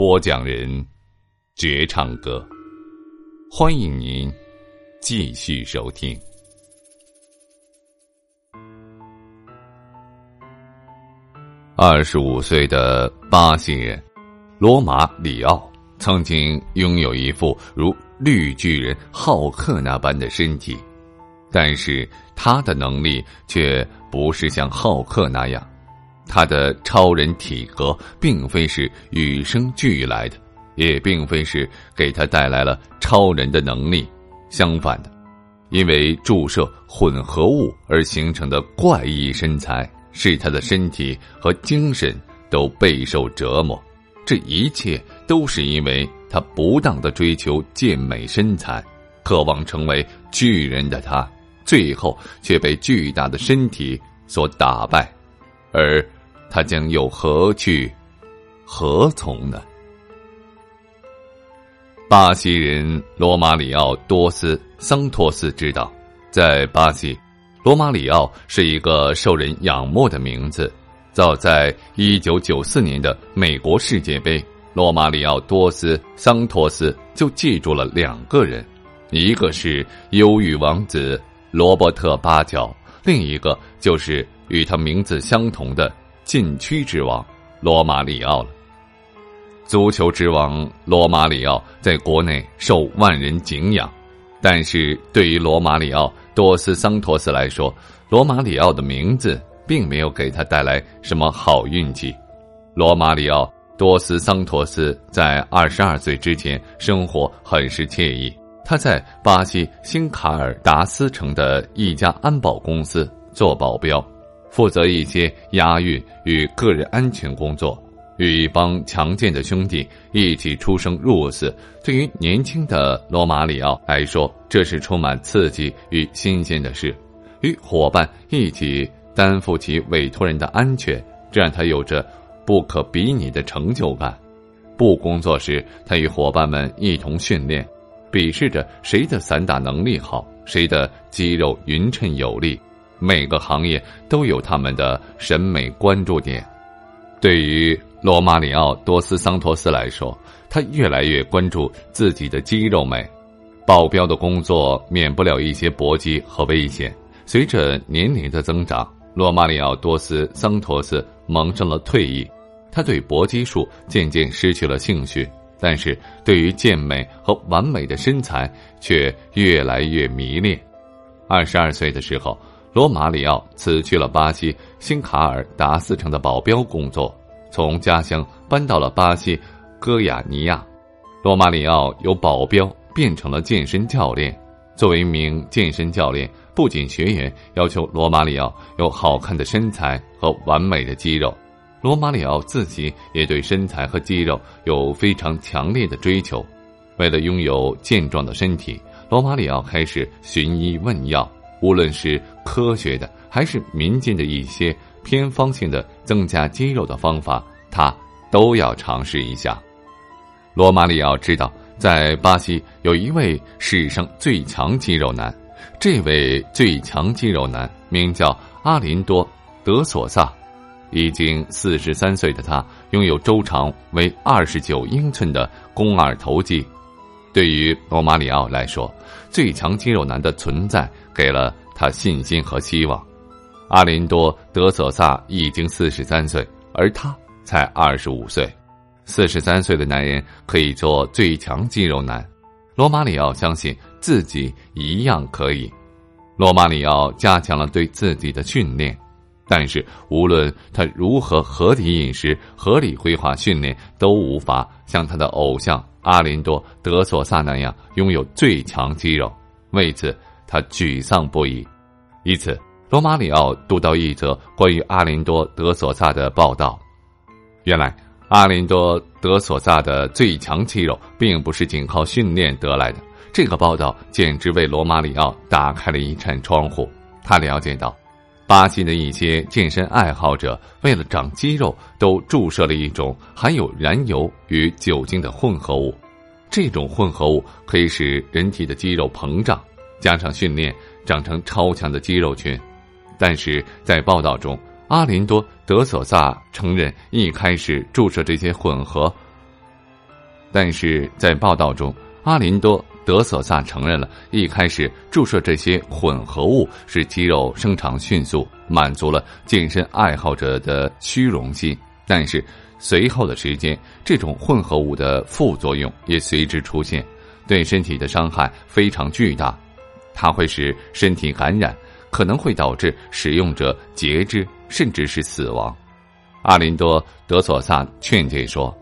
播讲人：绝唱歌。欢迎您继续收听。二十五岁的巴西人罗马里奥曾经拥有一副如绿巨人浩克那般的身体，但是他的能力却不是像浩克那样。他的超人体格并非是与生俱来的，也并非是给他带来了超人的能力。相反的，因为注射混合物而形成的怪异身材，使他的身体和精神都备受折磨。这一切都是因为他不当的追求健美身材，渴望成为巨人的他，最后却被巨大的身体所打败，而。他将又何去何从呢？巴西人罗马里奥多斯桑托斯知道，在巴西，罗马里奥是一个受人仰慕的名字。早在一九九四年的美国世界杯，罗马里奥多斯桑托斯就记住了两个人，一个是忧郁王子罗伯特巴乔，另一个就是与他名字相同的。禁区之王罗马里奥了。足球之王罗马里奥在国内受万人敬仰，但是对于罗马里奥多斯桑托斯来说，罗马里奥的名字并没有给他带来什么好运气。罗马里奥多斯桑托斯在二十二岁之前生活很是惬意，他在巴西新卡尔达斯城的一家安保公司做保镖。负责一些押运与个人安全工作，与一帮强健的兄弟一起出生入死。对于年轻的罗马里奥来说，这是充满刺激与新鲜的事。与伙伴一起担负起委托人的安全，这让他有着不可比拟的成就感。不工作时，他与伙伴们一同训练，比试着谁的散打能力好，谁的肌肉匀称有力。每个行业都有他们的审美关注点。对于罗马里奥多斯桑托斯来说，他越来越关注自己的肌肉美。保镖的工作免不了一些搏击和危险。随着年龄的增长，罗马里奥多斯桑托斯萌生了退役，他对搏击术渐渐失去了兴趣，但是对于健美和完美的身材却越来越迷恋。二十二岁的时候。罗马里奥辞去了巴西新卡尔达斯城的保镖工作，从家乡搬到了巴西戈亚尼亚。罗马里奥由保镖变成了健身教练。作为一名健身教练，不仅学员要求罗马里奥有好看的身材和完美的肌肉，罗马里奥自己也对身材和肌肉有非常强烈的追求。为了拥有健壮的身体，罗马里奥开始寻医问药。无论是科学的还是民间的一些偏方性的增加肌肉的方法，他都要尝试一下。罗马里奥知道，在巴西有一位史上最强肌肉男，这位最强肌肉男名叫阿林多·德索萨，已经四十三岁的他拥有周长为二十九英寸的肱二头肌。对于罗马里奥来说，最强肌肉男的存在给了他信心和希望。阿林多·德索萨已经四十三岁，而他才二十五岁，四十三岁的男人可以做最强肌肉男。罗马里奥相信自己一样可以。罗马里奥加强了对自己的训练，但是无论他如何合理饮食、合理规划训练，都无法像他的偶像阿林多·德索萨那样拥有最强肌肉。为此，他沮丧不已。一次，罗马里奥读到一则关于阿林多·德索萨的报道。原来，阿林多·德索萨的最强肌肉并不是仅靠训练得来的。这个报道简直为罗马里奥打开了一扇窗户。他了解到，巴西的一些健身爱好者为了长肌肉，都注射了一种含有燃油与酒精的混合物。这种混合物可以使人体的肌肉膨胀，加上训练长成超强的肌肉群。但是在报道中，阿林多·德索萨承认一开始注射这些混合。但是在报道中，阿林多·德索萨承认了一开始注射这些混合物使肌肉生长迅速，满足了健身爱好者的虚荣心。但是。随后的时间，这种混合物的副作用也随之出现，对身体的伤害非常巨大，它会使身体感染，可能会导致使用者截肢，甚至是死亡。阿林多·德索萨劝诫说：“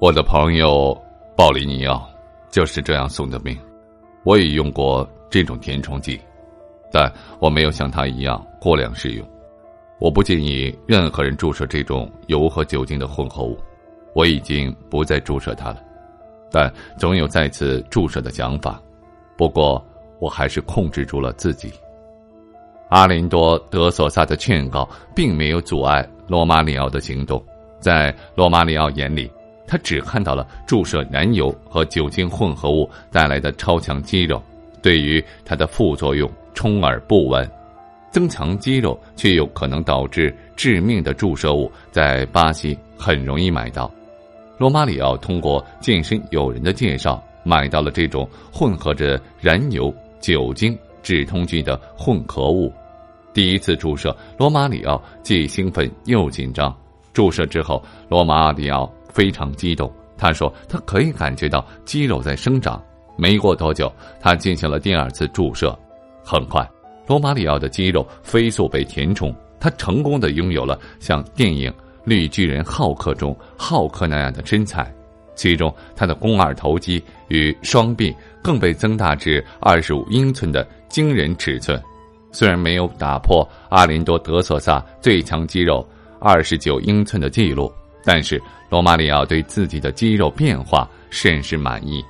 我的朋友鲍里尼奥就是这样送的命，我也用过这种填充剂，但我没有像他一样过量使用。”我不建议任何人注射这种油和酒精的混合物，我已经不再注射它了，但总有再次注射的想法。不过，我还是控制住了自己。阿林多·德索萨的劝告并没有阻碍罗马里奥的行动，在罗马里奥眼里，他只看到了注射燃油和酒精混合物带来的超强肌肉，对于它的副作用充耳不闻。增强肌肉却有可能导致致命的注射物，在巴西很容易买到。罗马里奥通过健身友人的介绍，买到了这种混合着燃油、酒精、止痛剂的混合物。第一次注射，罗马里奥既兴奋又紧张。注射之后，罗马里奥非常激动。他说：“他可以感觉到肌肉在生长。”没过多久，他进行了第二次注射。很快。罗马里奥的肌肉飞速被填充，他成功的拥有了像电影《绿巨人浩克》中浩克那样的身材，其中他的肱二头肌与双臂更被增大至二十五英寸的惊人尺寸。虽然没有打破阿林多·德索萨最强肌肉二十九英寸的记录，但是罗马里奥对自己的肌肉变化甚是满意。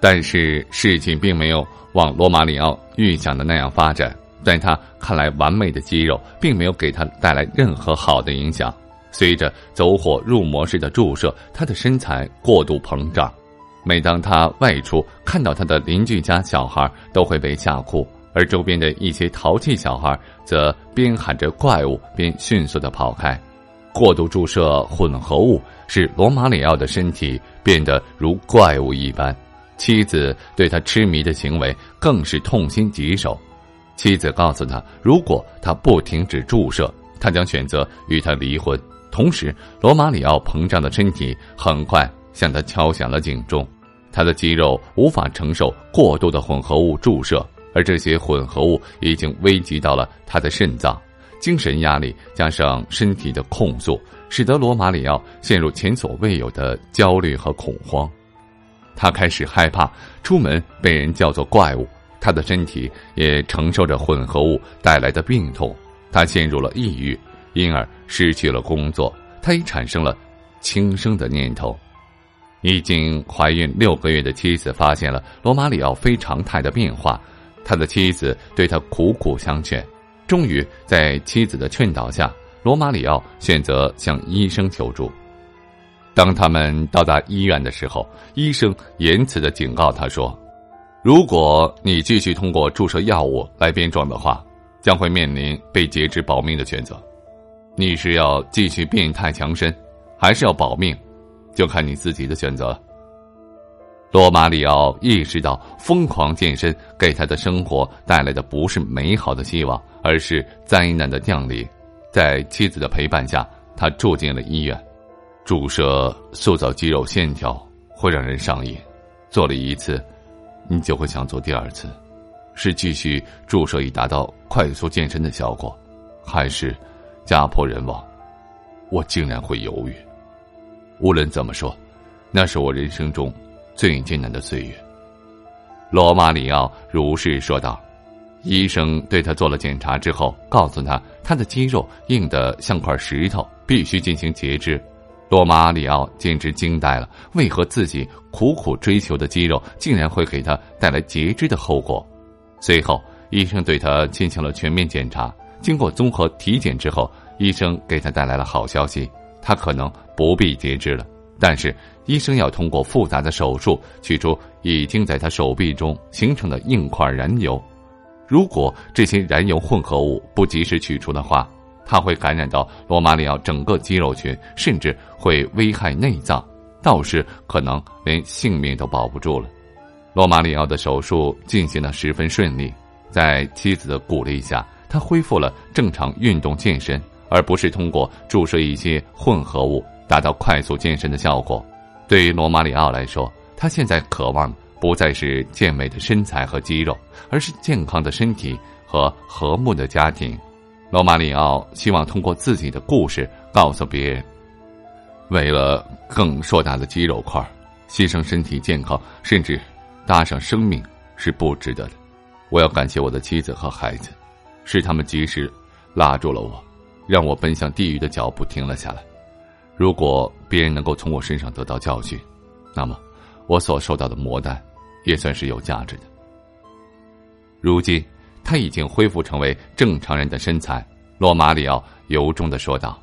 但是事情并没有。往罗马里奥预想的那样发展，在他看来，完美的肌肉并没有给他带来任何好的影响。随着走火入魔式的注射，他的身材过度膨胀。每当他外出，看到他的邻居家小孩都会被吓哭，而周边的一些淘气小孩则边喊着“怪物”边迅速的跑开。过度注射混合物使罗马里奥的身体变得如怪物一般。妻子对他痴迷的行为更是痛心疾首。妻子告诉他，如果他不停止注射，他将选择与他离婚。同时，罗马里奥膨胀的身体很快向他敲响了警钟。他的肌肉无法承受过度的混合物注射，而这些混合物已经危及到了他的肾脏。精神压力加上身体的控诉，使得罗马里奥陷入前所未有的焦虑和恐慌。他开始害怕出门被人叫做怪物，他的身体也承受着混合物带来的病痛，他陷入了抑郁，因而失去了工作。他也产生了轻生的念头。已经怀孕六个月的妻子发现了罗马里奥非常态的变化，他的妻子对他苦苦相劝，终于在妻子的劝导下，罗马里奥选择向医生求助。当他们到达医院的时候，医生严词的警告他说：“如果你继续通过注射药物来变壮的话，将会面临被截肢保命的选择。你是要继续变态强身，还是要保命，就看你自己的选择了。”罗马里奥意识到，疯狂健身给他的生活带来的不是美好的希望，而是灾难的降临。在妻子的陪伴下。他住进了医院。注射塑造肌肉线条会让人上瘾，做了一次，你就会想做第二次。是继续注射以达到快速健身的效果，还是家破人亡？我竟然会犹豫。无论怎么说，那是我人生中最艰难的岁月。罗马里奥如是说道。医生对他做了检查之后，告诉他他的肌肉硬得像块石头，必须进行截肢。罗马里奥简直惊呆了，为何自己苦苦追求的肌肉竟然会给他带来截肢的后果？随后，医生对他进行了全面检查。经过综合体检之后，医生给他带来了好消息：他可能不必截肢了。但是，医生要通过复杂的手术取出已经在他手臂中形成的硬块燃油。如果这些燃油混合物不及时取出的话，它会感染到罗马里奥整个肌肉群，甚至会危害内脏，到时可能连性命都保不住了。罗马里奥的手术进行的十分顺利，在妻子的鼓励下，他恢复了正常运动健身，而不是通过注射一些混合物达到快速健身的效果。对于罗马里奥来说，他现在渴望不再是健美的身材和肌肉，而是健康的身体和和睦的家庭。罗马里奥希望通过自己的故事告诉别人：为了更硕大的肌肉块，牺牲身体健康，甚至搭上生命是不值得的。我要感谢我的妻子和孩子，是他们及时拉住了我，让我奔向地狱的脚步停了下来。如果别人能够从我身上得到教训，那么我所受到的磨难也算是有价值的。如今。他已经恢复成为正常人的身材，罗马里奥由衷的说道。